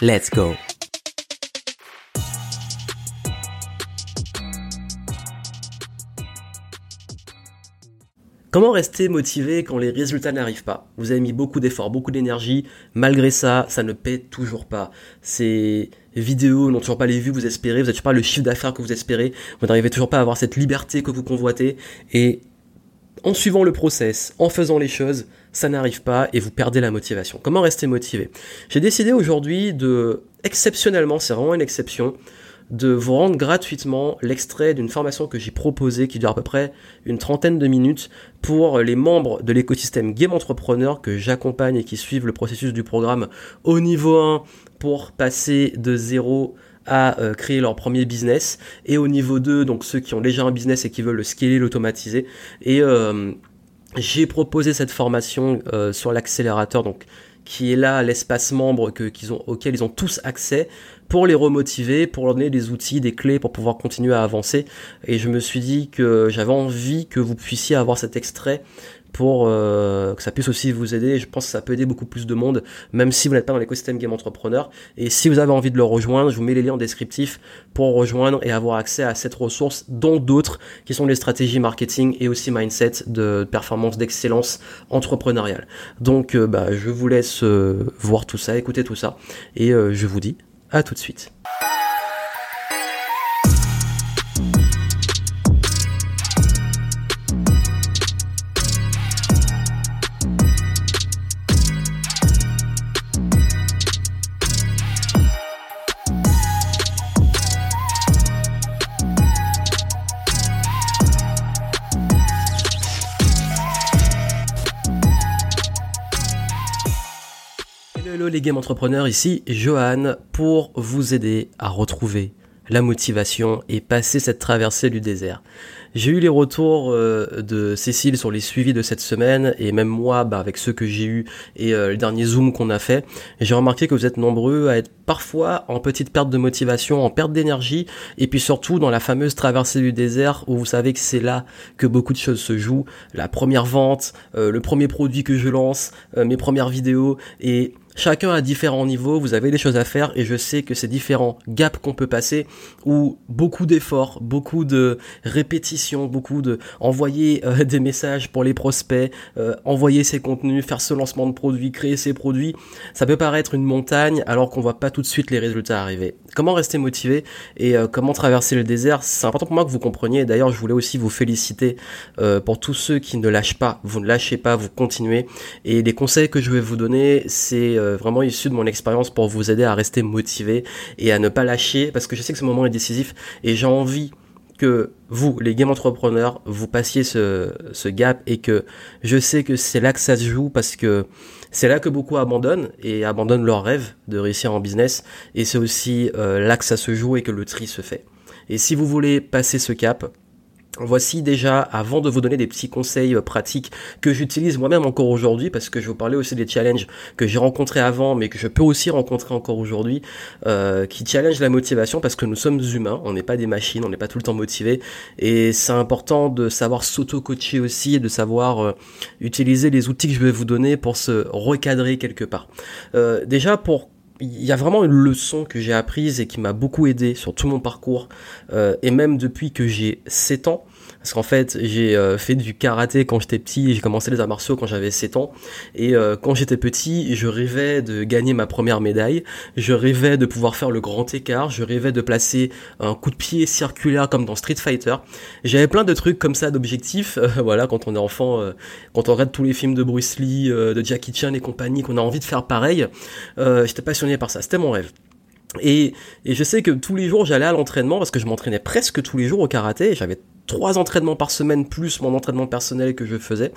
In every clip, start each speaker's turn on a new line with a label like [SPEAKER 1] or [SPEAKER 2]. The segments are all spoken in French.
[SPEAKER 1] Let's go. Comment rester motivé quand les résultats n'arrivent pas? Vous avez mis beaucoup d'efforts, beaucoup d'énergie, malgré ça, ça ne paie toujours pas. Ces vidéos n'ont toujours pas les vues que vous espérez, vous n'avez toujours pas le chiffre d'affaires que vous espérez, vous n'arrivez toujours pas à avoir cette liberté que vous convoitez, et en suivant le process, en faisant les choses, ça n'arrive pas et vous perdez la motivation. Comment rester motivé? J'ai décidé aujourd'hui de, exceptionnellement, c'est vraiment une exception, de vous rendre gratuitement l'extrait d'une formation que j'ai proposée qui dure à peu près une trentaine de minutes pour les membres de l'écosystème Game Entrepreneur que j'accompagne et qui suivent le processus du programme au niveau 1 pour passer de zéro à euh, créer leur premier business et au niveau 2 donc ceux qui ont déjà un business et qui veulent le scaler l'automatiser et euh, j'ai proposé cette formation euh, sur l'accélérateur donc qui est là l'espace membre que, qu'ils ont, auquel ils ont tous accès pour les remotiver, pour leur donner des outils, des clés pour pouvoir continuer à avancer. Et je me suis dit que j'avais envie que vous puissiez avoir cet extrait pour euh, que ça puisse aussi vous aider. Je pense que ça peut aider beaucoup plus de monde, même si vous n'êtes pas dans l'écosystème Game Entrepreneur. Et si vous avez envie de le rejoindre, je vous mets les liens en descriptif pour rejoindre et avoir accès à cette ressource, dont d'autres qui sont les stratégies marketing et aussi mindset de performance, d'excellence entrepreneuriale. Donc, euh, bah, je vous laisse euh, voir tout ça, écouter tout ça, et je vous dis à tout de suite. Game entrepreneurs, ici Johan pour vous aider à retrouver la motivation et passer cette traversée du désert. J'ai eu les retours euh, de Cécile sur les suivis de cette semaine et même moi bah, avec ceux que j'ai eu et euh, le dernier zoom qu'on a fait. J'ai remarqué que vous êtes nombreux à être parfois en petite perte de motivation, en perte d'énergie et puis surtout dans la fameuse traversée du désert où vous savez que c'est là que beaucoup de choses se jouent. La première vente, euh, le premier produit que je lance, mes premières vidéos et Chacun à différents niveaux, vous avez des choses à faire et je sais que ces différents gaps qu'on peut passer ou beaucoup d'efforts, beaucoup de répétitions, beaucoup de envoyer euh, des messages pour les prospects, euh, envoyer ses contenus, faire ce lancement de produits, créer ces produits, ça peut paraître une montagne alors qu'on voit pas tout de suite les résultats arriver. Comment rester motivé et euh, comment traverser le désert, c'est important pour moi que vous compreniez. D'ailleurs, je voulais aussi vous féliciter pour tous ceux qui ne lâchent pas, vous ne lâchez pas, vous continuez et les conseils que je vais vous donner, c'est euh, vraiment issu de mon expérience pour vous aider à rester motivé et à ne pas lâcher parce que je sais que ce moment est décisif et j'ai envie que vous, les game entrepreneurs, vous passiez ce, ce gap et que je sais que c'est là que ça se joue parce que c'est là que beaucoup abandonnent et abandonnent leur rêve de réussir en business et c'est aussi euh, là que ça se joue et que le tri se fait. Et si vous voulez passer ce cap, Voici déjà, avant de vous donner des petits conseils euh, pratiques que j'utilise moi-même encore aujourd'hui, parce que je vous parler aussi des challenges que j'ai rencontrés avant, mais que je peux aussi rencontrer encore aujourd'hui, euh, qui challenge la motivation, parce que nous sommes humains, on n'est pas des machines, on n'est pas tout le temps motivés, et c'est important de savoir s'auto-coacher aussi, et de savoir euh, utiliser les outils que je vais vous donner pour se recadrer quelque part. déjà, pour il y a vraiment une leçon que j'ai apprise et qui m'a beaucoup aidé sur tout mon parcours, et même depuis que j'ai 7 ans, parce qu'en fait, j'ai euh, fait du karaté quand j'étais petit, j'ai commencé les arts martiaux quand j'avais 7 ans. Et euh, quand j'étais petit, je rêvais de gagner ma première médaille. Je rêvais de pouvoir faire le grand écart. Je rêvais de placer un coup de pied circulaire comme dans Street Fighter. J'avais plein de trucs comme ça, d'objectifs. Euh, voilà, quand on est enfant, quand on regarde tous les films de Bruce Lee, de Jackie Chan et compagnie, qu'on a envie de faire pareil. j'étais passionné par ça. C'était mon rêve. Et, et je sais que tous les jours j'allais à l'entraînement parce que je m'entraînais presque tous les jours au karaté. J'avais trois entraînements par semaine plus mon entraînement personnel que je faisais.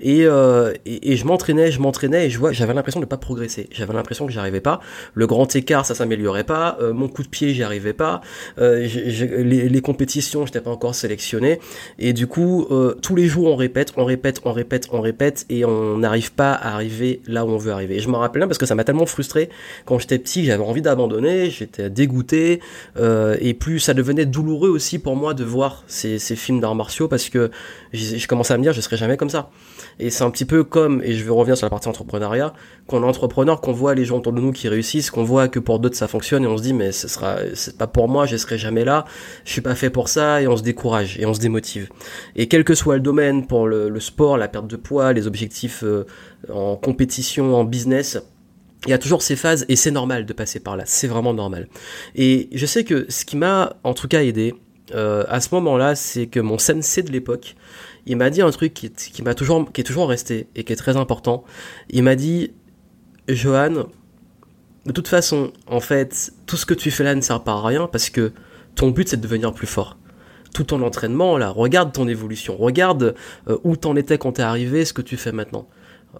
[SPEAKER 1] Et, euh, et, je m'entraînais, je m'entraînais et je vois, j'avais l'impression de pas progresser. J'avais l'impression que j'arrivais pas. Le grand écart, ça s'améliorait pas. Euh, mon coup de pied, j'y arrivais pas. Euh, les, les, compétitions, j'étais pas encore sélectionné. Et du coup, euh, tous les jours, on répète, on répète, on répète, on répète et on n'arrive pas à arriver là où on veut arriver. Et je me rappelle bien parce que ça m'a tellement frustré quand j'étais petit, j'avais envie d'abandonner, j'étais dégoûté et plus ça devenait douloureux aussi pour moi de voir ces, ces films d'arts martiaux parce que je commençais à me dire je serai jamais comme ça. Et c'est un petit peu comme, et je vais revenir sur la partie entrepreneuriat, qu'on est entrepreneur, qu'on voit les gens autour de nous qui réussissent, qu'on voit que pour d'autres ça fonctionne et on se dit mais ce sera, c'est pas pour moi, je serai jamais là, je suis pas fait pour ça et on se décourage et on se démotive. Et quel que soit le domaine, pour le, sport, la perte de poids, les objectifs euh, en compétition, en business, il y a toujours ces phases et c'est normal de passer par là, c'est vraiment normal. Et je sais que ce qui m'a en tout cas aidé, euh, à ce moment-là, c'est que mon sensei de l'époque, il m'a dit un truc qui, m'a toujours, qui est toujours resté et qui est très important. Il m'a dit, Johan, de toute façon, en fait, tout ce que tu fais là ne sert pas à rien parce que ton but c'est de devenir plus fort. Tout ton entraînement, là, regarde ton évolution, regarde euh, où t'en étais quand t'es arrivé, ce que tu fais maintenant.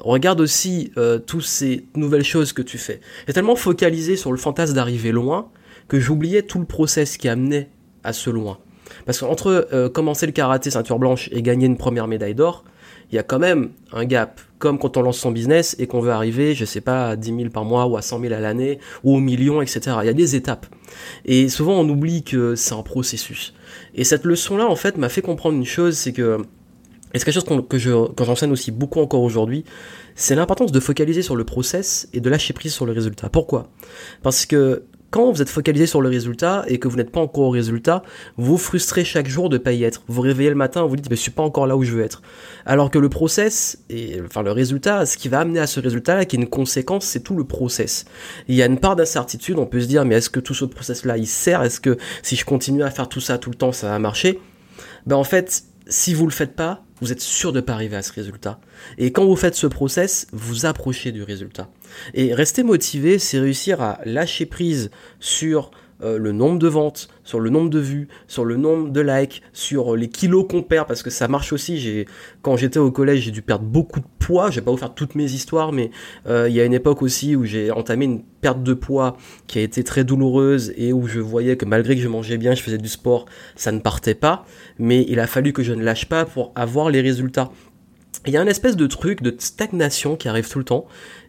[SPEAKER 1] Regarde aussi euh, toutes ces nouvelles choses que tu fais. J'ai tellement focalisé sur le fantasme d'arriver loin que j'oubliais tout le process qui amenait à ce loin. Parce qu'entre euh, commencer le karaté ceinture blanche et gagner une première médaille d'or, il y a quand même un gap. Comme quand on lance son business et qu'on veut arriver, je sais pas, à 10 000 par mois ou à 100 000 à l'année ou au million, etc. Il y a des étapes. Et souvent on oublie que c'est un processus. Et cette leçon-là, en fait, m'a fait comprendre une chose, c'est que et c'est quelque chose que je, quand j'enseigne aussi beaucoup encore aujourd'hui, c'est l'importance de focaliser sur le process et de lâcher prise sur le résultat. Pourquoi? Parce que quand vous êtes focalisé sur le résultat et que vous n'êtes pas encore au résultat, vous frustrez chaque jour de pas y être. Vous vous réveillez le matin, vous dites, mais je suis pas encore là où je veux être. Alors que le process, et, enfin le résultat, ce qui va amener à ce résultat-là, qui est une conséquence, c'est tout le process. Il y a une part d'incertitude, on peut se dire, mais est-ce que tout ce process-là, il sert? Est-ce que si je continue à faire tout ça tout le temps, ça va marcher? Ben en fait, si vous le faites pas, vous êtes sûr de ne pas arriver à ce résultat. Et quand vous faites ce process, vous approchez du résultat. Et rester motivé, c'est réussir à lâcher prise sur euh, le nombre de ventes, sur le nombre de vues, sur le nombre de likes, sur les kilos qu'on perd, parce que ça marche aussi. Quand j'étais au collège, j'ai dû perdre beaucoup de poids. Je vais pas vous faire toutes mes histoires, mais euh, il y a une époque aussi où j'ai entamé une perte de poids qui a été très douloureuse et où je voyais que malgré que je mangeais bien, je faisais du sport, ça ne partait pas. Mais il a fallu que je ne lâche pas pour avoir les résultats. Il y a un espèce de truc de stagnation qui arrive tout le temps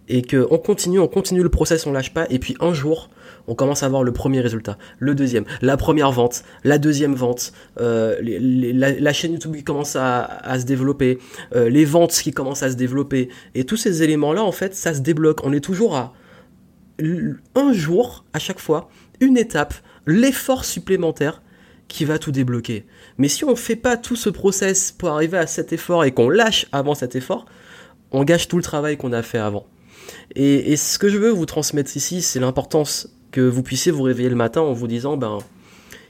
[SPEAKER 1] et que on continue, on continue le process, on lâche pas, et puis un jour, on commence à voir le premier résultat, le deuxième, la première vente, la deuxième vente, euh, la, chaîne YouTube qui commence à, se développer, euh, les ventes qui commencent à se développer, et tous ces éléments-là, en fait, ça se débloque. On est toujours à un jour, à chaque fois, une étape, l'effort supplémentaire qui va tout débloquer. Mais si on fait pas tout ce process pour arriver à cet effort et qu'on lâche avant cet effort, on gâche tout le travail qu'on a fait avant. Et, ce que je veux vous transmettre ici, c'est l'importance que vous puissiez vous réveiller le matin en vous disant, ben,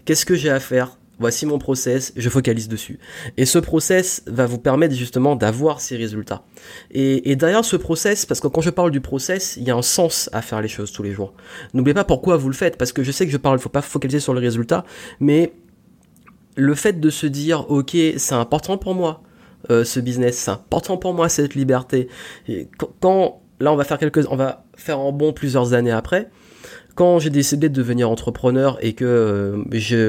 [SPEAKER 1] qu'est-ce que j'ai à faire? Voici mon process, je focalise dessus. Et ce process va vous permettre justement d'avoir ces résultats. Et, derrière ce process, parce que quand je parle du process, il y a un sens à faire les choses tous les jours. N'oubliez pas pourquoi vous le faites, parce que je sais que je parle, il faut pas focaliser sur le résultat, mais le fait de se dire, ok, c'est important pour moi, euh, ce business, c'est important pour moi cette liberté. quand là, on va faire quelques, on va faire en bon plusieurs années après. Quand j'ai décidé de devenir entrepreneur et que euh,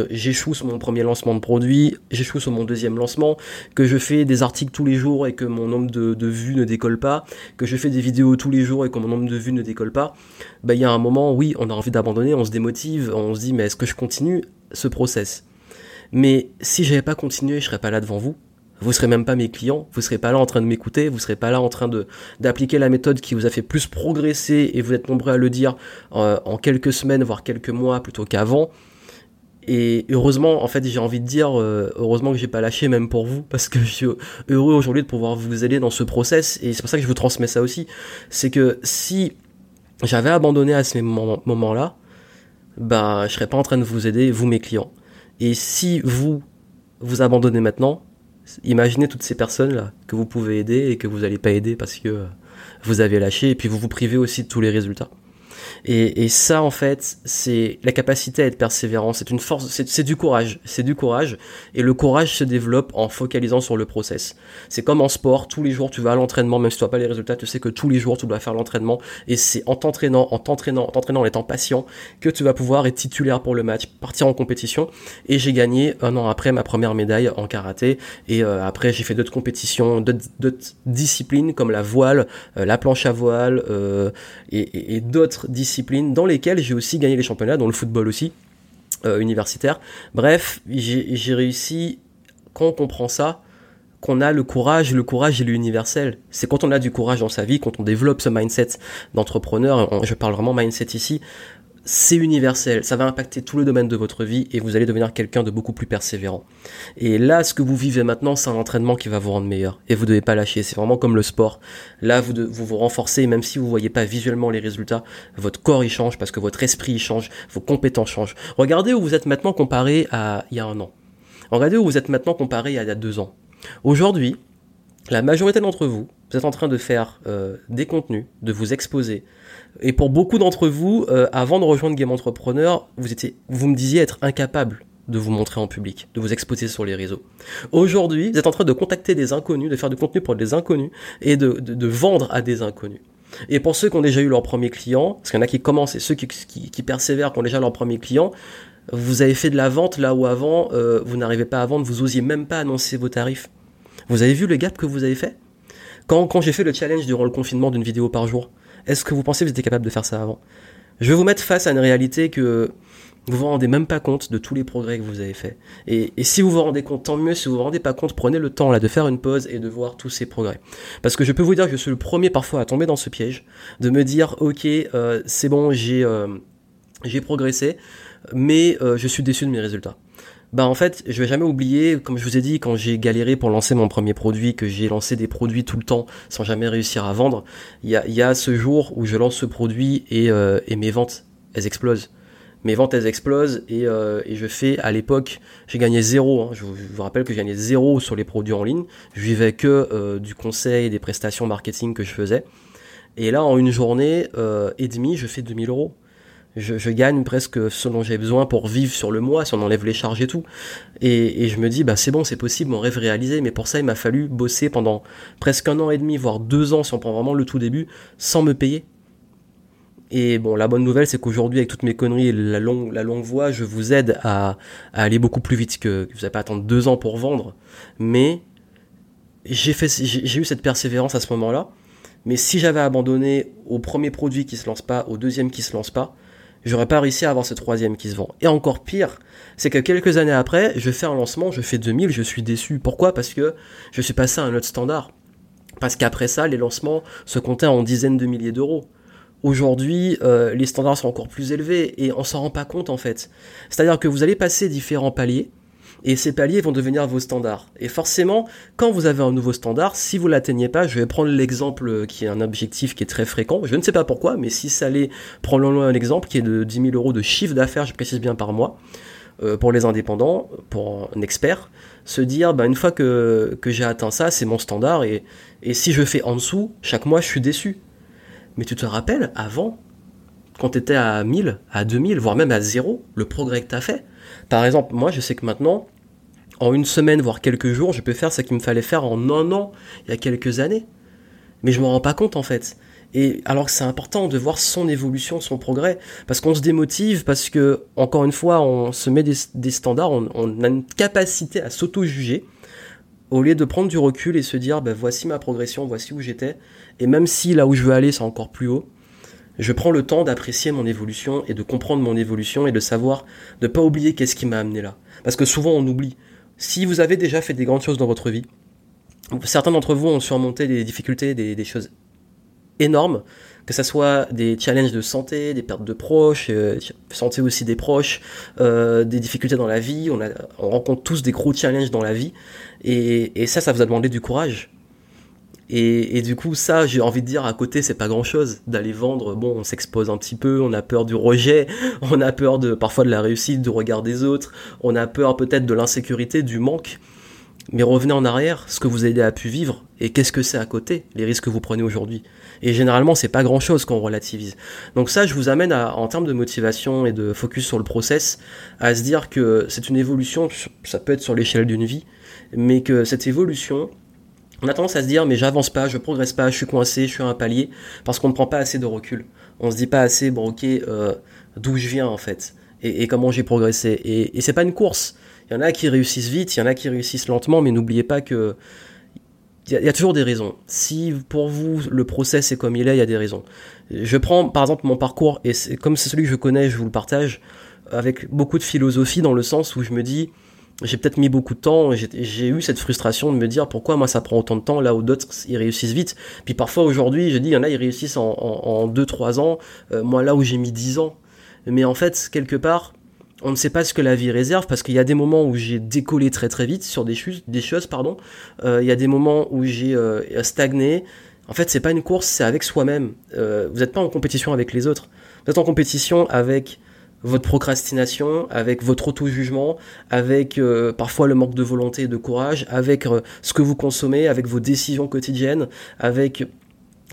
[SPEAKER 1] j'échoue sur mon premier lancement de produit, j'échoue sur mon deuxième lancement, que je fais des articles tous les jours et que mon nombre de, vues ne décolle pas, que je fais des vidéos tous les jours et que mon nombre de vues ne décolle pas, bah, il y a un moment, oui, on a envie d'abandonner, on se démotive, on se dit mais est-ce que je continue ce process? Mais si j'avais pas continué, je serais pas là devant vous vous serez même pas mes clients, vous serez pas là en train de m'écouter, vous serez pas là en train de d'appliquer la méthode qui vous a fait plus progresser et vous êtes nombreux à le dire euh, en quelques semaines voire quelques mois plutôt qu'avant. Et heureusement, en fait, j'ai envie de dire, euh, heureusement que j'ai pas lâché même pour vous, parce que je suis heureux aujourd'hui de pouvoir vous aider dans ce process, et c'est pour ça que je vous transmets ça aussi. C'est que si j'avais abandonné à ce moment-là, bah, je serais pas en train de vous aider, vous mes clients. Et si vous vous abandonnez maintenant, Imaginez toutes ces personnes-là que vous pouvez aider et que vous n'allez pas aider parce que vous avez lâché et puis vous vous privez aussi de tous les résultats. Et, et ça, en fait, c'est la capacité à être persévérant. C'est une force, c'est du courage. C'est du courage. Et le courage se développe en focalisant sur le process. C'est comme en sport. Tous les jours, tu vas à l'entraînement, même si tu n'as pas les résultats, tu sais que tous les jours, tu dois faire l'entraînement. Et c'est en t'entraînant, en t'entraînant, en t'entraînant, en étant patient, que tu vas pouvoir être titulaire pour le match, partir en compétition. Et j'ai gagné un an après ma première médaille en karaté. Et euh, après, j'ai fait d'autres compétitions, d'autres disciplines comme la voile, euh, la planche à voile euh, et, et d'autres disciplines dans lesquelles j'ai aussi gagné les championnats, dans le football aussi, euh, universitaire. Bref, j'ai réussi, quand on comprend ça, qu'on a le courage, le courage il est universel. C'est quand on a du courage dans sa vie, quand on développe ce mindset d'entrepreneur, je parle vraiment mindset ici, c'est universel, ça va impacter tous les domaines de votre vie et vous allez devenir quelqu'un de beaucoup plus persévérant. Et là, ce que vous vivez maintenant, c'est un entraînement qui va vous rendre meilleur et vous devez pas lâcher. C'est vraiment comme le sport. Là, vous vous, renforcez, même si vous voyez pas visuellement les résultats, votre corps y change parce que votre esprit y change, vos compétences changent. Regardez où vous êtes maintenant comparé à il y a un an. Regardez où vous êtes maintenant comparé à il y a deux ans. Aujourd'hui, la majorité d'entre vous, vous êtes en train de faire euh, des contenus, de vous exposer, et pour beaucoup d'entre vous, euh, avant de rejoindre Game Entrepreneur, vous, étiez, vous me disiez être incapable de vous montrer en public, de vous exposer sur les réseaux. Aujourd'hui, vous êtes en train de contacter des inconnus, de faire du contenu pour des inconnus et de, vendre à des inconnus. Et pour ceux qui ont déjà eu leur premier client, parce qu'il y en a qui commencent et ceux qui, persévèrent, qui ont déjà leur premier client, vous avez fait de la vente là où avant, euh, vous n'arrivez pas à vendre, vous osiez même pas annoncer vos tarifs. Vous avez vu le gap que vous avez fait? Quand, quand j'ai fait le challenge durant le confinement d'une vidéo par jour, est-ce que vous pensez que vous étiez capable de faire ça avant? Je vais vous mettre face à une réalité que vous vous rendez même pas compte de tous les progrès que vous avez faits. Et, si vous vous rendez compte, tant mieux. Si vous vous rendez pas compte, prenez le temps là de faire une pause et de voir tous ces progrès. Parce que je peux vous dire que je suis le premier parfois à tomber dans ce piège, de me dire ok, euh, c'est bon, j'ai euh, j'ai progressé, mais euh, je suis déçu de mes résultats bah en fait, je vais jamais oublier, comme je vous ai dit, quand j'ai galéré pour lancer mon premier produit, que j'ai lancé des produits tout le temps sans jamais réussir à vendre, il y a, ce jour où je lance ce produit et, euh, et mes ventes, elles explosent. Mes ventes, elles explosent et, euh, je fais, à l'époque, j'ai gagné zéro. Hein. Je, vous, rappelle que j'ai gagné zéro sur les produits en ligne. Je vivais que euh, du conseil et des prestations marketing que je faisais. Et là, en une journée et demie, je fais 2000 euros je, gagne presque ce dont j'ai besoin pour vivre sur le mois, si on enlève les charges et tout. Et, je me dis, bah c'est bon, c'est possible, mon rêve réalisé, mais pour ça, il m'a fallu bosser pendant presque un an et demi, voire deux ans, si on prend vraiment le tout début, sans me payer. Et bon, la bonne nouvelle, c'est qu'aujourd'hui, avec toutes mes conneries et la longue, la longue voie, je vous aide à, aller beaucoup plus vite que, vous n'avez pas à attendre deux ans pour vendre. Mais j'ai eu cette persévérance à ce moment-là. Mais si j'avais abandonné au premier produit qui se lance pas, au deuxième qui se lance pas, j'aurais pas réussi à avoir ce troisième qui se vend. Et encore pire, c'est que quelques années après, je fais un lancement, je fais 2000, je suis déçu. Pourquoi? Parce que je suis passé à un autre standard. Parce qu'après ça, les lancements se comptaient en dizaines de milliers d'euros. Aujourd'hui, euh, les standards sont encore plus élevés et on s'en rend pas compte en fait. C'est-à-dire que vous allez passer différents paliers et ces paliers vont devenir vos standards. Et forcément, quand vous avez un nouveau standard, si vous l'atteignez pas, je vais prendre l'exemple qui est un objectif qui est très fréquent, je ne sais pas pourquoi, mais si ça allait, prenons un exemple qui est de 10 000 euros de chiffre d'affaires, je précise bien par mois, euh, pour les indépendants, pour un expert, se dire, bah, une fois que, que j'ai atteint ça, c'est mon standard, et, et si je fais en dessous, chaque mois, je suis déçu. Mais tu te rappelles, avant, quand tu étais à 1000, à 2000, voire même à zéro, le progrès que tu as fait? Par exemple, moi, je sais que maintenant, en une semaine, voire quelques jours, je peux faire ce qu'il me fallait faire en un an, il y a quelques années. Mais je m'en rends pas compte, en fait. Et alors que c'est important de voir son évolution, son progrès, parce qu'on se démotive, parce que, encore une fois, on se met des, standards, on, a une capacité à s'auto-juger, au lieu de prendre du recul et se dire, ben, voici ma progression, voici où j'étais, et même si là où je veux aller, c'est encore plus haut, je prends le temps d'apprécier mon évolution et de comprendre mon évolution et de savoir, de pas oublier qu'est-ce qui m'a amené là. Parce que souvent on oublie. Si vous avez déjà fait des grandes choses dans votre vie, certains d'entre vous ont surmonté des difficultés, des, choses énormes, que ce soit des challenges de santé, des pertes de proches, euh, santé aussi des proches, euh, des difficultés dans la vie, on, rencontre tous des gros challenges dans la vie, et, et ça, ça vous a demandé du courage. Et, du coup, ça, j'ai envie de dire, à côté, c'est pas grand chose d'aller vendre. Bon, on s'expose un petit peu, on a peur du rejet, on a peur de parfois de la réussite, du regard des autres, on a peur peut-être de l'insécurité, du manque. Mais revenez en arrière, ce que vous avez pu vivre, et qu'est-ce que c'est à côté, les risques que vous prenez aujourd'hui. Et généralement, c'est pas grand chose qu'on relativise. Donc ça, je vous amène en termes de motivation et de focus sur le process, à se dire que c'est une évolution, ça peut être sur l'échelle d'une vie, mais que cette évolution, on a tendance à se dire mais j'avance pas, je progresse pas, je suis coincé, je suis à un palier, parce qu'on ne prend pas assez de recul. On se dit pas assez, bon ok, euh, d'où je viens en fait, et, comment j'ai progressé. Et, c'est pas une course. Il y en a qui réussissent vite, il y en a qui réussissent lentement, mais n'oubliez pas que il y, a toujours des raisons. Si pour vous le process est comme il est, il y a des raisons. Je prends par exemple mon parcours et comme c'est celui que je connais, je vous le partage avec beaucoup de philosophie dans le sens où je me dis j'ai peut-être mis beaucoup de temps, j'ai eu cette frustration de me dire pourquoi moi ça prend autant de temps là où d'autres ils réussissent vite. Puis parfois aujourd'hui, je dis il y en a ils réussissent en 2-3 ans, euh, moi là où j'ai mis 10 ans. Mais en fait, quelque part, on ne sait pas ce que la vie réserve parce qu'il y a des moments où j'ai décollé très très vite sur des, choses, des choses, pardon. Euh, il y a des moments où j'ai euh, stagné. En fait, c'est pas une course, c'est avec soi-même. Vous n'êtes pas en compétition avec les autres. Vous êtes en compétition avec votre procrastination, avec votre auto-jugement, avec parfois le manque de volonté et de courage, avec ce que vous consommez, avec vos décisions quotidiennes, avec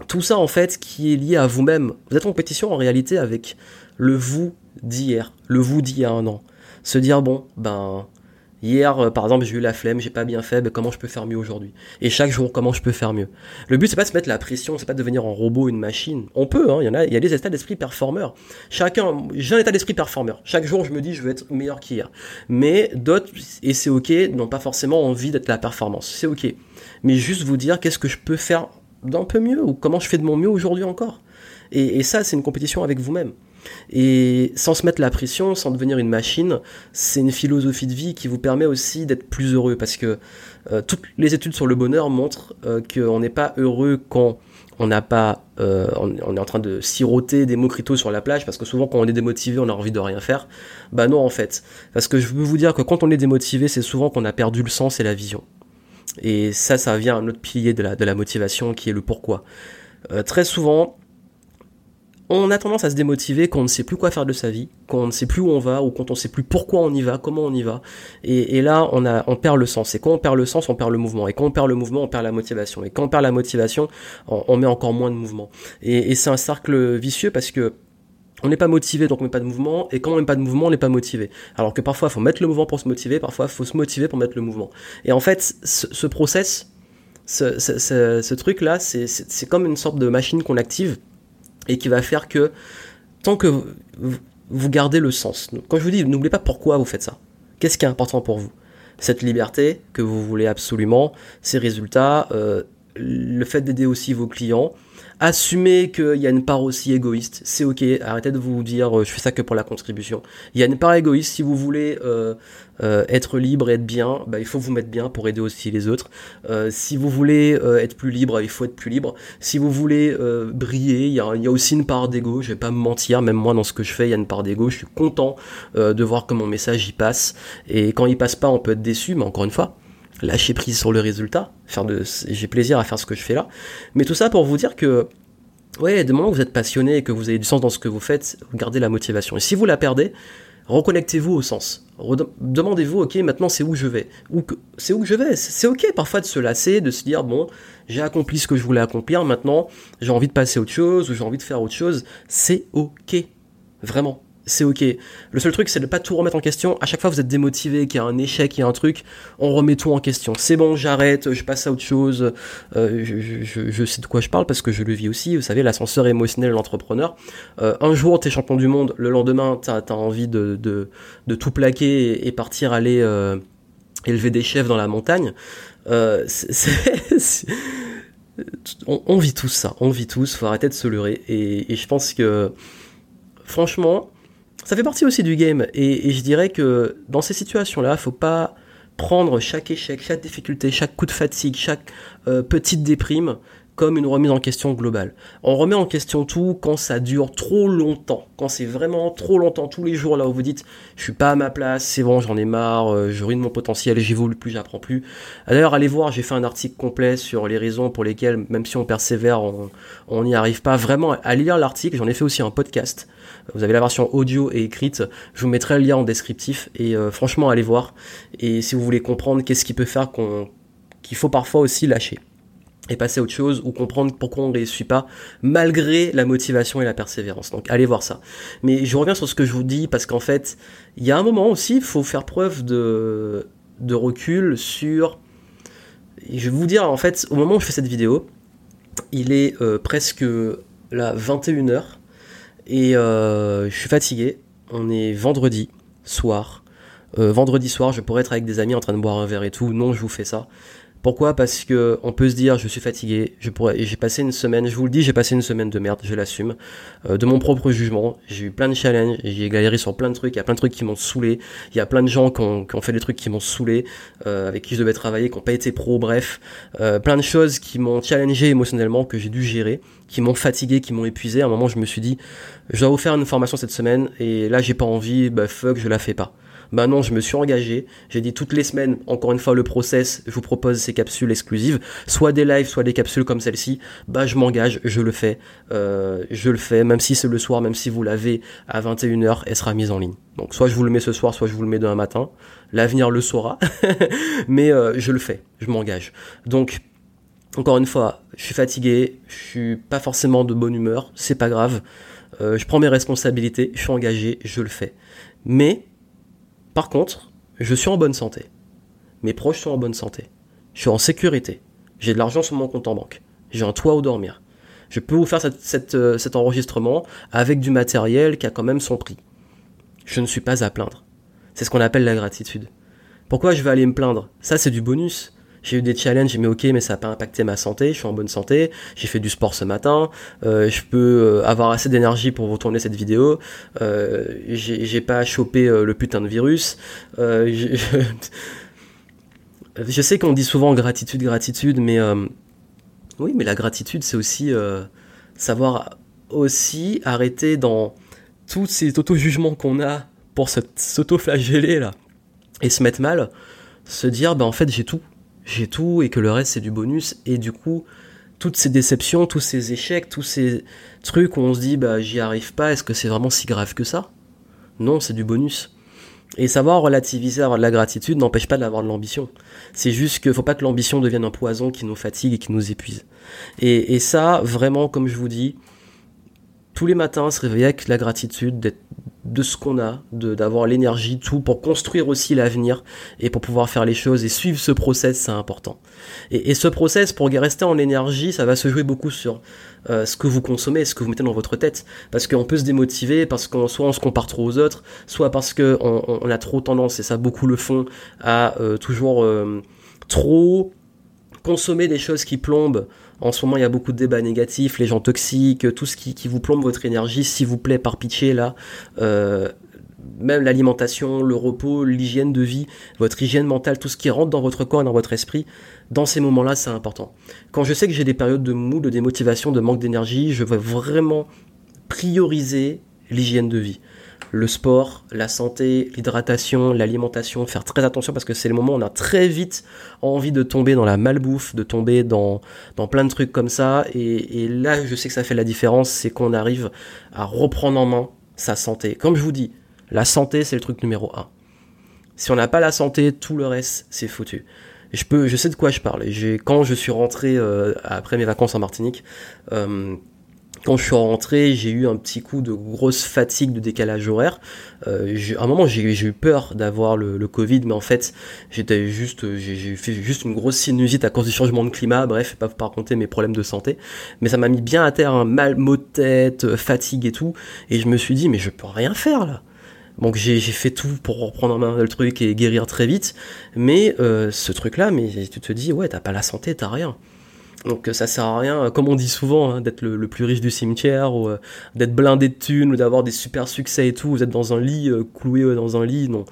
[SPEAKER 1] tout ça en fait qui est lié à vous-même. Vous êtes en compétition en réalité avec le vous d'hier, le vous d'il y a un an. Se dire, bon, ben, hier, euh, par exemple, j'ai eu la flemme, j'ai pas bien fait, ben, comment je peux faire mieux aujourd'hui? Et chaque jour, comment je peux faire mieux? Le but, c'est pas de se mettre la pression, c'est pas de devenir un robot, une machine. On peut, hein, il y en a, il y a des états d'esprit performeurs. Chacun, j'ai un état d'esprit performeur. Chaque jour, je me dis, je veux être meilleur qu'hier. Mais d'autres, et c'est ok, n'ont pas forcément envie d'être la performance. C'est ok. Mais juste vous dire, qu'est-ce que je peux faire d'un peu mieux ou comment je fais de mon mieux aujourd'hui encore? et ça, c'est une compétition avec vous-même. Et sans se mettre la pression, sans devenir une machine, c'est une philosophie de vie qui vous permet aussi d'être plus heureux. Parce que euh, toutes les études sur le bonheur montrent euh, qu'on n'est pas heureux quand on n'a pas, euh, on, est en train de siroter des mocritos sur la plage, parce que souvent quand on est démotivé, on a envie de rien faire. Bah non en fait, parce que je veux vous dire que quand on est démotivé, c'est souvent qu'on a perdu le sens et la vision. Et ça, ça vient à un autre pilier de la, de la motivation qui est le pourquoi. très souvent, on a tendance à se démotiver quand on ne sait plus quoi faire de sa vie, quand on ne sait plus où on va, ou quand on ne sait plus pourquoi on y va, comment on y va. Et, là, on, a, on perd le sens. Et quand on perd le sens, on perd le mouvement. Et quand on perd le mouvement, on perd la motivation. Et quand on perd la motivation, on, met encore moins de mouvement. Et, c'est un cercle vicieux parce que on n'est pas motivé, donc on met pas de mouvement, et quand on met pas de mouvement, on n'est pas motivé. Alors que parfois, il faut mettre le mouvement pour se motiver, parfois, il faut se motiver pour mettre le mouvement. Et en fait, ce, process, ce, ce truc-là, c'est comme une sorte de machine qu'on active, et qui va faire que tant que vous gardez le sens, quand je vous dis, n'oubliez pas pourquoi vous faites ça. Qu'est-ce qui est important pour vous? Cette liberté que vous voulez absolument, ces résultats, euh, le fait d'aider aussi vos clients, Assumez qu'il y a une part aussi égoïste, c'est ok, arrêtez de vous dire euh, je fais ça que pour la contribution. Il y a une part égoïste, si vous voulez euh, euh, être libre et être bien, bah, il faut vous mettre bien pour aider aussi les autres. si vous voulez être plus libre, il faut être plus libre. Si vous voulez briller, il y, a, aussi une part d'ego, je vais pas me mentir, même moi dans ce que je fais, il y a une part d'ego, je suis content de voir que mon message y passe. Et quand il passe pas, on peut être déçu, mais encore une fois, lâcher prise sur le résultat, faire de, j'ai plaisir à faire ce que je fais là. Mais tout ça pour vous dire que, ouais, du moment où vous êtes passionné et que vous avez du sens dans ce que vous faites, gardez la motivation. Et si vous la perdez, reconnectez-vous au sens. Demandez-vous, ok, maintenant c'est où je vais? Ou c'est où je vais? C'est ok parfois de se lasser, de se dire, bon, j'ai accompli ce que je voulais accomplir, maintenant j'ai envie de passer à autre chose ou j'ai envie de faire autre chose. C'est ok. Vraiment c'est ok. Le seul truc, c'est de pas tout remettre en question. À chaque fois, vous êtes démotivé, qu'il y a un échec, il y a un truc, on remet tout en question. C'est bon, j'arrête, je passe à autre chose. Euh, je, sais de quoi je parle parce que je le vis aussi. Vous savez, l'ascenseur émotionnel de l'entrepreneur. Euh, un jour, t'es champion du monde. Le lendemain, t'as as envie de, de, tout plaquer et, partir aller euh, élever des chefs dans la montagne. on, on, vit tous ça. On vit tous. Faut arrêter de se leurrer. Et, et je pense que, franchement, ça fait partie aussi du game. Et, je dirais que dans ces situations-là, faut pas prendre chaque échec, chaque difficulté, chaque coup de fatigue, chaque euh, petite déprime comme une remise en question globale. On remet en question tout quand ça dure trop longtemps, quand c'est vraiment trop longtemps, tous les jours là où vous dites je suis pas à ma place, c'est bon, j'en ai marre, euh, je ruine mon potentiel, j'évolue plus, j'apprends plus. D'ailleurs, allez voir, j'ai fait un article complet sur les raisons pour lesquelles, même si on persévère, on n'y arrive pas. Vraiment, allez lire l'article, j'en ai fait aussi un podcast. Vous avez la version audio et écrite, je vous mettrai le lien en descriptif et euh, franchement, allez voir. Et si vous voulez comprendre qu'est-ce qui peut faire qu'il faut parfois aussi lâcher et passer à autre chose ou comprendre pourquoi on ne réussit pas malgré la motivation et la persévérance. Donc allez voir ça. Mais je reviens sur ce que je vous dis parce qu'en fait, il y a un moment aussi, il faut faire preuve de, recul sur... Je vais vous dire, en fait, au moment où je fais cette vidéo, il est euh, presque là 21h et euh, je suis fatigué. On est vendredi soir. Euh, vendredi soir, je pourrais être avec des amis en train de boire un verre et tout. Non, je vous fais ça. Pourquoi? Parce que on peut se dire je suis fatigué, je pourrais, j'ai passé une semaine, je vous le dis, j'ai passé une semaine de merde, je l'assume, euh, de mon propre jugement. J'ai eu plein de challenges, j'ai galéré sur plein de trucs, il y a plein de trucs qui m'ont saoulé, il y a plein de gens qui ont, fait des trucs qui m'ont saoulé, euh, avec qui je devais travailler, qui n'ont pas été pro, bref, euh, plein de choses qui m'ont challengé émotionnellement, que j'ai dû gérer, qui m'ont fatigué, qui m'ont épuisé. À un moment, je me suis dit, je dois vous faire une formation cette semaine, et là, j'ai pas envie, bah fuck, je la fais pas. Bah non, je me suis engagé. J'ai dit toutes les semaines, encore une fois, le process, je vous propose ces capsules exclusives, soit des lives, soit des capsules comme celle-ci. Bah je m'engage, je le fais. Euh, je le fais, même si c'est le soir, même si vous l'avez à 21h, elle sera mise en ligne. Donc soit je vous le mets ce soir, soit je vous le mets demain matin. L'avenir le saura. Mais euh, je le fais, je m'engage. Donc encore une fois, je suis fatigué, je suis pas forcément de bonne humeur, c'est pas grave. Euh, je prends mes responsabilités, je suis engagé, je le fais. Mais par contre, je suis en bonne santé. Mes proches sont en bonne santé. Je suis en sécurité. J'ai de l'argent sur mon compte en banque. J'ai un toit où dormir. Je peux vous faire euh, cet enregistrement avec du matériel qui a quand même son prix. Je ne suis pas à plaindre. C'est ce qu'on appelle la gratitude. Pourquoi je vais aller me plaindre? Ça, c'est du bonus. J'ai eu des challenges, j'ai mis ok, mais ça n'a pas impacté ma santé, je suis en bonne santé, j'ai fait du sport ce matin, euh, je peux euh, avoir assez d'énergie pour vous tourner cette vidéo, euh, j'ai pas chopé le putain de virus. je, je sais qu'on dit souvent gratitude, gratitude, mais oui, mais la gratitude, c'est aussi savoir aussi arrêter dans tous ces auto-jugements qu'on a pour s'auto-flageller là et se mettre mal, se dire bah en fait j'ai tout, j'ai tout et que le reste c'est du bonus et du coup toutes ces déceptions, tous ces échecs, tous ces trucs où on se dit bah j'y arrive pas, est-ce que c'est vraiment si grave que ça? Non, c'est du bonus. Et savoir relativiser, avoir de la gratitude n'empêche pas d'avoir de l'ambition. C'est juste qu'il faut pas que l'ambition devienne un poison qui nous fatigue et qui nous épuise. Et, et ça, vraiment, comme je vous dis, tous les matins, se réveiller avec la gratitude d'être de ce qu'on a, d'avoir l'énergie, tout, pour construire aussi l'avenir et pour pouvoir faire les choses et suivre ce process, c'est important. Et, ce process, pour rester en énergie, ça va se jouer beaucoup sur euh, ce que vous consommez, ce que vous mettez dans votre tête. Parce qu'on peut se démotiver, parce qu'on soit on se compare trop aux autres, soit parce qu'on on, a trop tendance, et ça beaucoup le font, à euh, toujours euh, trop consommer des choses qui plombent. En ce moment, il y a beaucoup de débats négatifs, les gens toxiques, tout ce qui, vous plombe votre énergie, s'il vous plaît, par pitié, là. Euh, même l'alimentation, le repos, l'hygiène de vie, votre hygiène mentale, tout ce qui rentre dans votre corps et dans votre esprit, dans ces moments-là, c'est important. Quand je sais que j'ai des périodes de mou, de démotivation, de manque d'énergie, je veux vraiment prioriser l'hygiène de vie le sport, la santé, l'hydratation, l'alimentation, faire très attention parce que c'est le moment où on a très vite envie de tomber dans la malbouffe, de tomber dans, plein de trucs comme ça. Et, là, je sais que ça fait la différence, c'est qu'on arrive à reprendre en main sa santé. Comme je vous dis, la santé, c'est le truc numéro un. Si on n'a pas la santé, tout le reste, c'est foutu. Je, peux, je sais de quoi je parle. Quand je suis rentré euh, après mes vacances en Martinique, euh, quand je suis rentré, j'ai eu un petit coup de grosse fatigue de décalage horaire. Euh, à un moment, j'ai eu peur d'avoir le, Covid, mais en fait, j'étais juste, j'ai fait juste une grosse sinusite à cause du changement de climat. Bref, pas vous raconter mes problèmes de santé, mais ça m'a mis bien à terre, un mal, mot de tête, fatigue et tout. Et je me suis dit, mais je peux rien faire là. Donc j'ai fait tout pour reprendre en main le truc et guérir très vite. Mais euh, ce truc-là, mais tu te dis, ouais, t'as pas la santé, t'as rien. Donc ça sert à rien, comme on dit souvent, hein, d'être le, plus riche du cimetière, ou euh, d'être blindé de thunes, ou d'avoir des super succès et tout, vous êtes dans un lit, euh, cloué euh, dans un lit, non.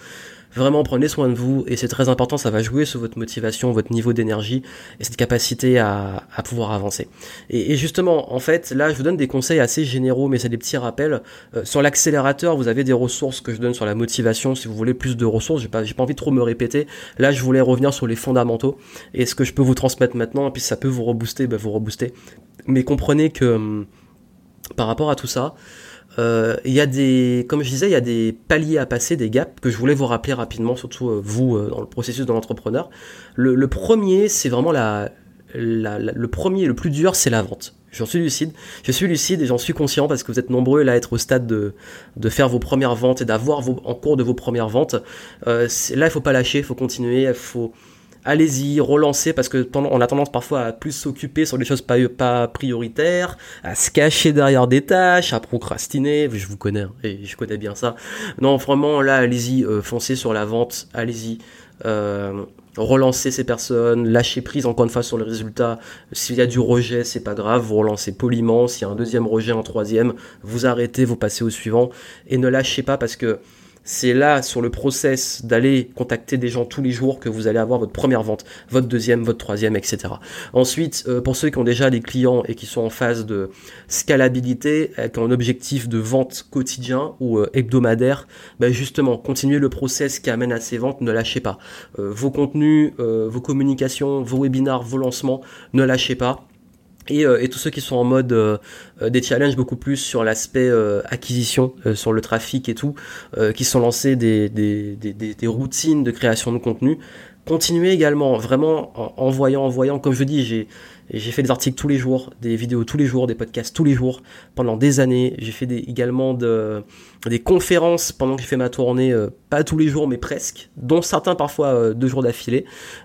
[SPEAKER 1] Vraiment, prenez soin de vous et c'est très important, ça va jouer sur votre motivation, votre niveau d'énergie et cette capacité à, pouvoir avancer. Et, justement, en fait, là, je vous donne des conseils assez généraux, mais c'est des petits rappels. Euh, sur l'accélérateur, vous avez des ressources que je donne sur la motivation. Si vous voulez plus de ressources, j'ai pas, pas envie de trop me répéter. Là, je voulais revenir sur les fondamentaux et ce que je peux vous transmettre maintenant, et puis ça peut vous rebooster, ben, vous rebooster. Mais comprenez que hum, par rapport à tout ça, il y a des, comme je disais, il y a des paliers à passer, des gaps que je voulais vous rappeler rapidement, surtout euh, vous euh, dans le processus de l'entrepreneur. Le, premier, c'est vraiment la, le premier, le plus dur, c'est la vente. J'en suis lucide. Je suis lucide et j'en suis conscient parce que vous êtes nombreux à être au stade de, faire vos premières ventes et d'avoir en cours de vos premières ventes. là, il faut pas lâcher, il faut continuer, il faut allez-y, relancez, parce que on a tendance parfois à plus s'occuper sur des choses pas, prioritaires, à se cacher derrière des tâches, à procrastiner, je vous connais, hein, et je connais bien ça. Non, vraiment, là, allez-y, euh, foncez sur la vente, allez-y, euh, relancez ces personnes, lâchez prise encore une fois sur le résultat. S'il y a du rejet, c'est pas grave, vous relancez poliment. S'il y a un deuxième rejet, un troisième, vous arrêtez, vous passez au suivant, et ne lâchez pas parce que c'est là sur le process d'aller contacter des gens tous les jours que vous allez avoir votre première vente, votre deuxième, votre troisième, etc. Ensuite, euh, pour ceux qui ont déjà des clients et qui sont en phase de scalabilité, avec un objectif de vente quotidien ou euh, hebdomadaire, ben justement, continuez le process qui amène à ces ventes, ne lâchez pas. Euh, vos contenus, vos communications, vos webinars, vos lancements, ne lâchez pas. Euh, et, tous ceux qui sont en mode euh, euh, des challenges beaucoup plus sur l'aspect acquisition, sur le trafic et tout, qui sont lancés des, routines de création de contenu, continuez également, vraiment en, voyant, en voyant, comme je dis, j'ai fait des articles tous les jours, des vidéos tous les jours, des podcasts tous les jours pendant des années. J'ai fait également de, des conférences pendant que j'ai fait ma tournée, euh, pas tous les jours mais presque, dont certains parfois euh, deux jours d'affilée.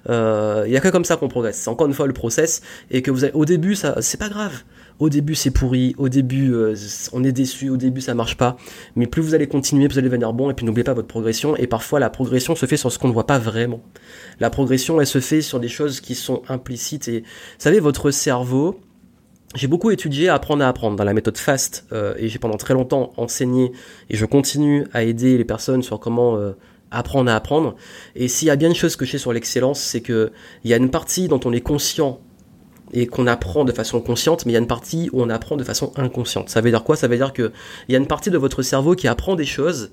[SPEAKER 1] Euh, il y a que comme ça qu'on progresse. C'est encore une fois le process et que vous avez, au début ça c'est pas grave au début c'est pourri, au début euh, on est déçu, au début ça marche pas, mais plus vous allez continuer, plus vous allez devenir bon, et puis n'oubliez pas votre progression, et parfois la progression se fait sur ce qu'on ne voit pas vraiment. La progression, elle se fait sur des choses qui sont implicites, et vous savez, votre cerveau, j'ai beaucoup étudié Apprendre à apprendre dans la méthode FAST, euh, et j'ai pendant très longtemps enseigné, et je continue à aider les personnes sur comment... Euh, apprendre à apprendre. Et s'il y a bien une chose que je sais sur l'excellence, c'est que il y a une partie dont on est conscient et qu'on apprend de façon consciente, mais il y a une partie où on apprend de façon inconsciente. Ça veut dire quoi? Ça veut dire qu'il y a une partie de votre cerveau qui apprend des choses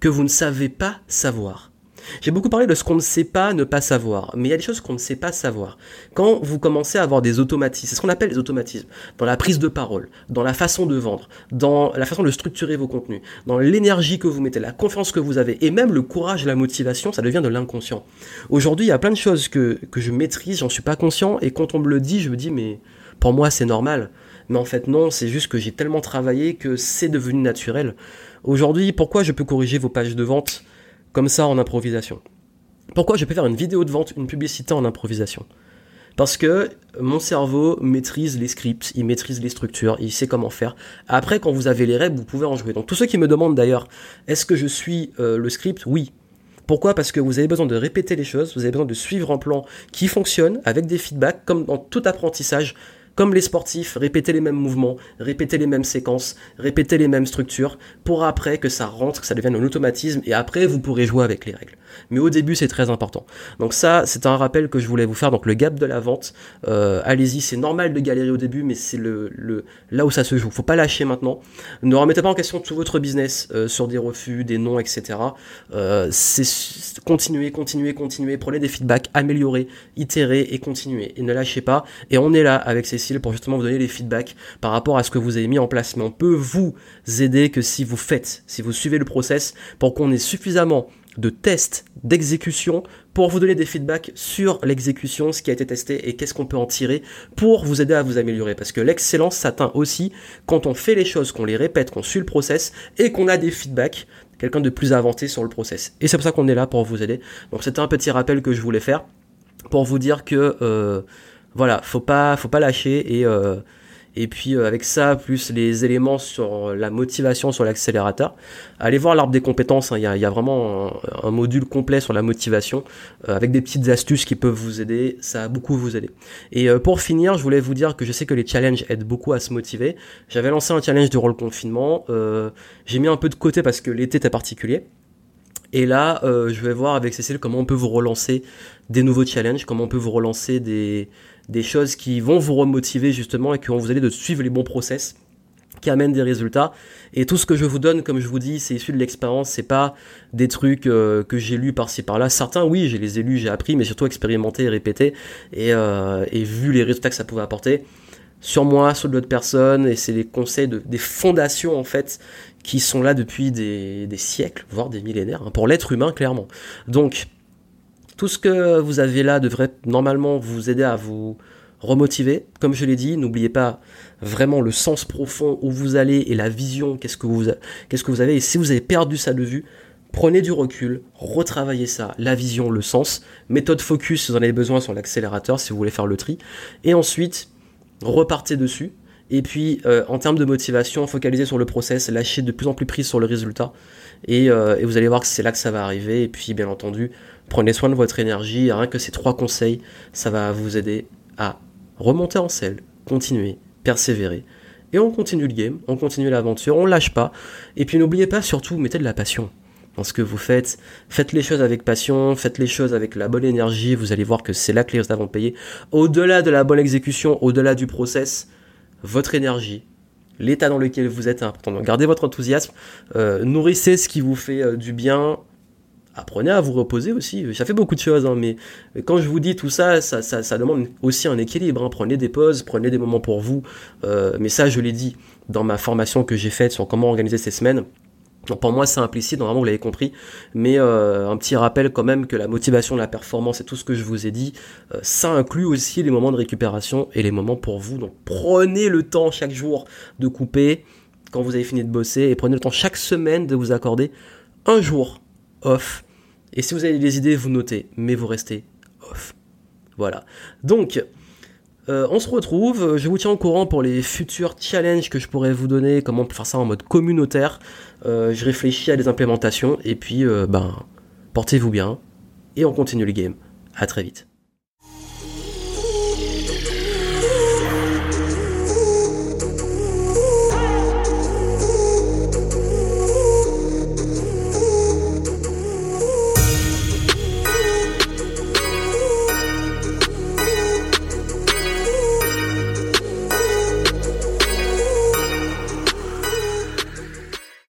[SPEAKER 1] que vous ne savez pas savoir. J'ai beaucoup parlé de ce qu'on ne sait pas ne pas savoir, mais il y a des choses qu'on ne sait pas savoir. Quand vous commencez à avoir des automatismes, c'est ce qu'on appelle les automatismes, dans la prise de parole, dans la façon de vendre, dans la façon de structurer vos contenus, dans l'énergie que vous mettez, la confiance que vous avez, et même le courage, la motivation, ça devient de l'inconscient. Aujourd'hui, il y a plein de choses que, que je maîtrise, j'en suis pas conscient, et quand on me le dit, je me dis, mais pour moi, c'est normal. Mais en fait, non, c'est juste que j'ai tellement travaillé que c'est devenu naturel. Aujourd'hui, pourquoi je peux corriger vos pages de vente comme ça en improvisation. Pourquoi je peux faire une vidéo de vente, une publicité en improvisation? Parce que mon cerveau maîtrise les scripts, il maîtrise les structures, il sait comment faire. Après, quand vous avez les règles, vous pouvez en jouer. Donc tous ceux qui me demandent d'ailleurs, est-ce que je suis euh, le script? Oui. Pourquoi? Parce que vous avez besoin de répéter les choses, vous avez besoin de suivre un plan qui fonctionne avec des feedbacks, comme dans tout apprentissage. Comme les sportifs, répéter les mêmes mouvements, répéter les mêmes séquences, répéter les mêmes structures, pour après que ça rentre, que ça devienne un automatisme, et après vous pourrez jouer avec les règles. Mais au début c'est très important. Donc ça, c'est un rappel que je voulais vous faire. Donc le gap de la vente, euh, allez-y, c'est normal de galérer au début, mais c'est le, le, là où ça se joue. Faut pas lâcher maintenant. Ne remettez pas en question tout votre business euh, sur des refus, des noms, etc. Euh, c'est continuer, continuer, continuer. Prenez des feedbacks, améliorez, itérez et continuez. Et ne lâchez pas. Et on est là avec ces pour justement vous donner les feedbacks par rapport à ce que vous avez mis en place. Mais on peut vous aider que si vous faites, si vous suivez le process pour qu'on ait suffisamment de tests d'exécution pour vous donner des feedbacks sur l'exécution, ce qui a été testé et qu'est-ce qu'on peut en tirer pour vous aider à vous améliorer. Parce que l'excellence s'atteint aussi quand on fait les choses, qu'on les répète, qu'on suit le process et qu'on a des feedbacks, quelqu'un de plus avancé sur le process. Et c'est pour ça qu'on est là pour vous aider. Donc c'était un petit rappel que je voulais faire pour vous dire que euh, voilà, faut pas, faut pas lâcher et euh, et puis euh, avec ça plus les éléments sur la motivation sur l'accélérateur, allez voir l'arbre des compétences. Hein. Il y, a, vraiment un, module complet sur la motivation euh, avec des petites astuces qui peuvent vous aider. Ça a beaucoup vous aider. Et pour finir, je voulais vous dire que je sais que les challenges aident beaucoup à se motiver. J'avais lancé un challenge durant le confinement. J'ai mis un peu de côté parce que l'été était particulier. Et là, je vais voir avec Cécile comment on peut vous relancer des nouveaux challenges, comment on peut vous relancer des, des choses qui vont vous remotiver justement et qui vont vous aider de suivre les bons process qui amènent des résultats. Et tout ce que je vous donne, comme je vous dis, c'est issu de l'expérience, c'est pas des trucs que j'ai lus par-ci par-là. Certains, oui, j'ai les ai lus, j'ai appris, mais surtout expérimenté et répété et, et vu les résultats que ça pouvait apporter sur moi, sur d'autres personnes, et c'est des conseils, de, des fondations en fait, qui sont là depuis des, siècles, voire des millénaires, hein, pour l'être humain clairement. Donc, tout ce que vous avez là devrait normalement vous aider à vous remotiver. Comme je l'ai dit, n'oubliez pas vraiment le sens profond où vous allez et la vision, qu'est-ce que vous, avez. Et si vous avez perdu ça de vue, prenez du recul, retravaillez ça, la vision, le sens. Méthode focus, si vous en avez besoin sur l'accélérateur, si vous voulez faire le tri. Et ensuite, repartez dessus. Et puis, euh, en termes de motivation, focalisez sur le process, lâchez de plus en plus prise sur le résultat. Euh, et, vous allez voir que c'est là que ça va arriver. Et puis, bien entendu, prenez soin de votre énergie. Rien que ces trois conseils, ça va vous aider à remonter en selle, continuer, persévérer. Et on continue le game, on continue l'aventure, on lâche pas. Et puis, n'oubliez pas, surtout, mettez de la passion dans ce que vous faites. Faites les choses avec passion, faites les choses avec la bonne énergie, vous allez voir que c'est là que les résultats vont. Au-delà de la bonne exécution, au-delà du process, votre énergie, l'état dans lequel vous êtes est important. gardez votre enthousiasme, euh, nourrissez ce qui vous fait euh, du bien, apprenez à vous reposer aussi. Ça fait beaucoup de choses, hein, mais quand je vous dis tout ça, ça, demande aussi un équilibre. Hein. Prenez des pauses, prenez des moments pour vous. Euh, mais ça, je l'ai dit dans ma formation que j'ai faite sur comment organiser ces semaines. Donc pour moi c'est implicite, normalement vous l'avez compris, mais euh, un petit rappel quand même que la motivation, la performance et tout ce que je vous ai dit, euh, ça inclut aussi les moments de récupération et les moments pour vous. Donc prenez le temps chaque jour de couper quand vous avez fini de bosser et prenez le temps chaque semaine de vous accorder un jour off. Et si vous avez des idées, vous notez, mais vous restez off. Voilà. Donc, euh, on se retrouve, je vous tiens au courant pour les futurs challenges que je pourrais vous donner, comment faire ça en mode communautaire. Euh, je réfléchis à des implémentations et puis euh, ben portez-vous bien et on continue le game. À très vite.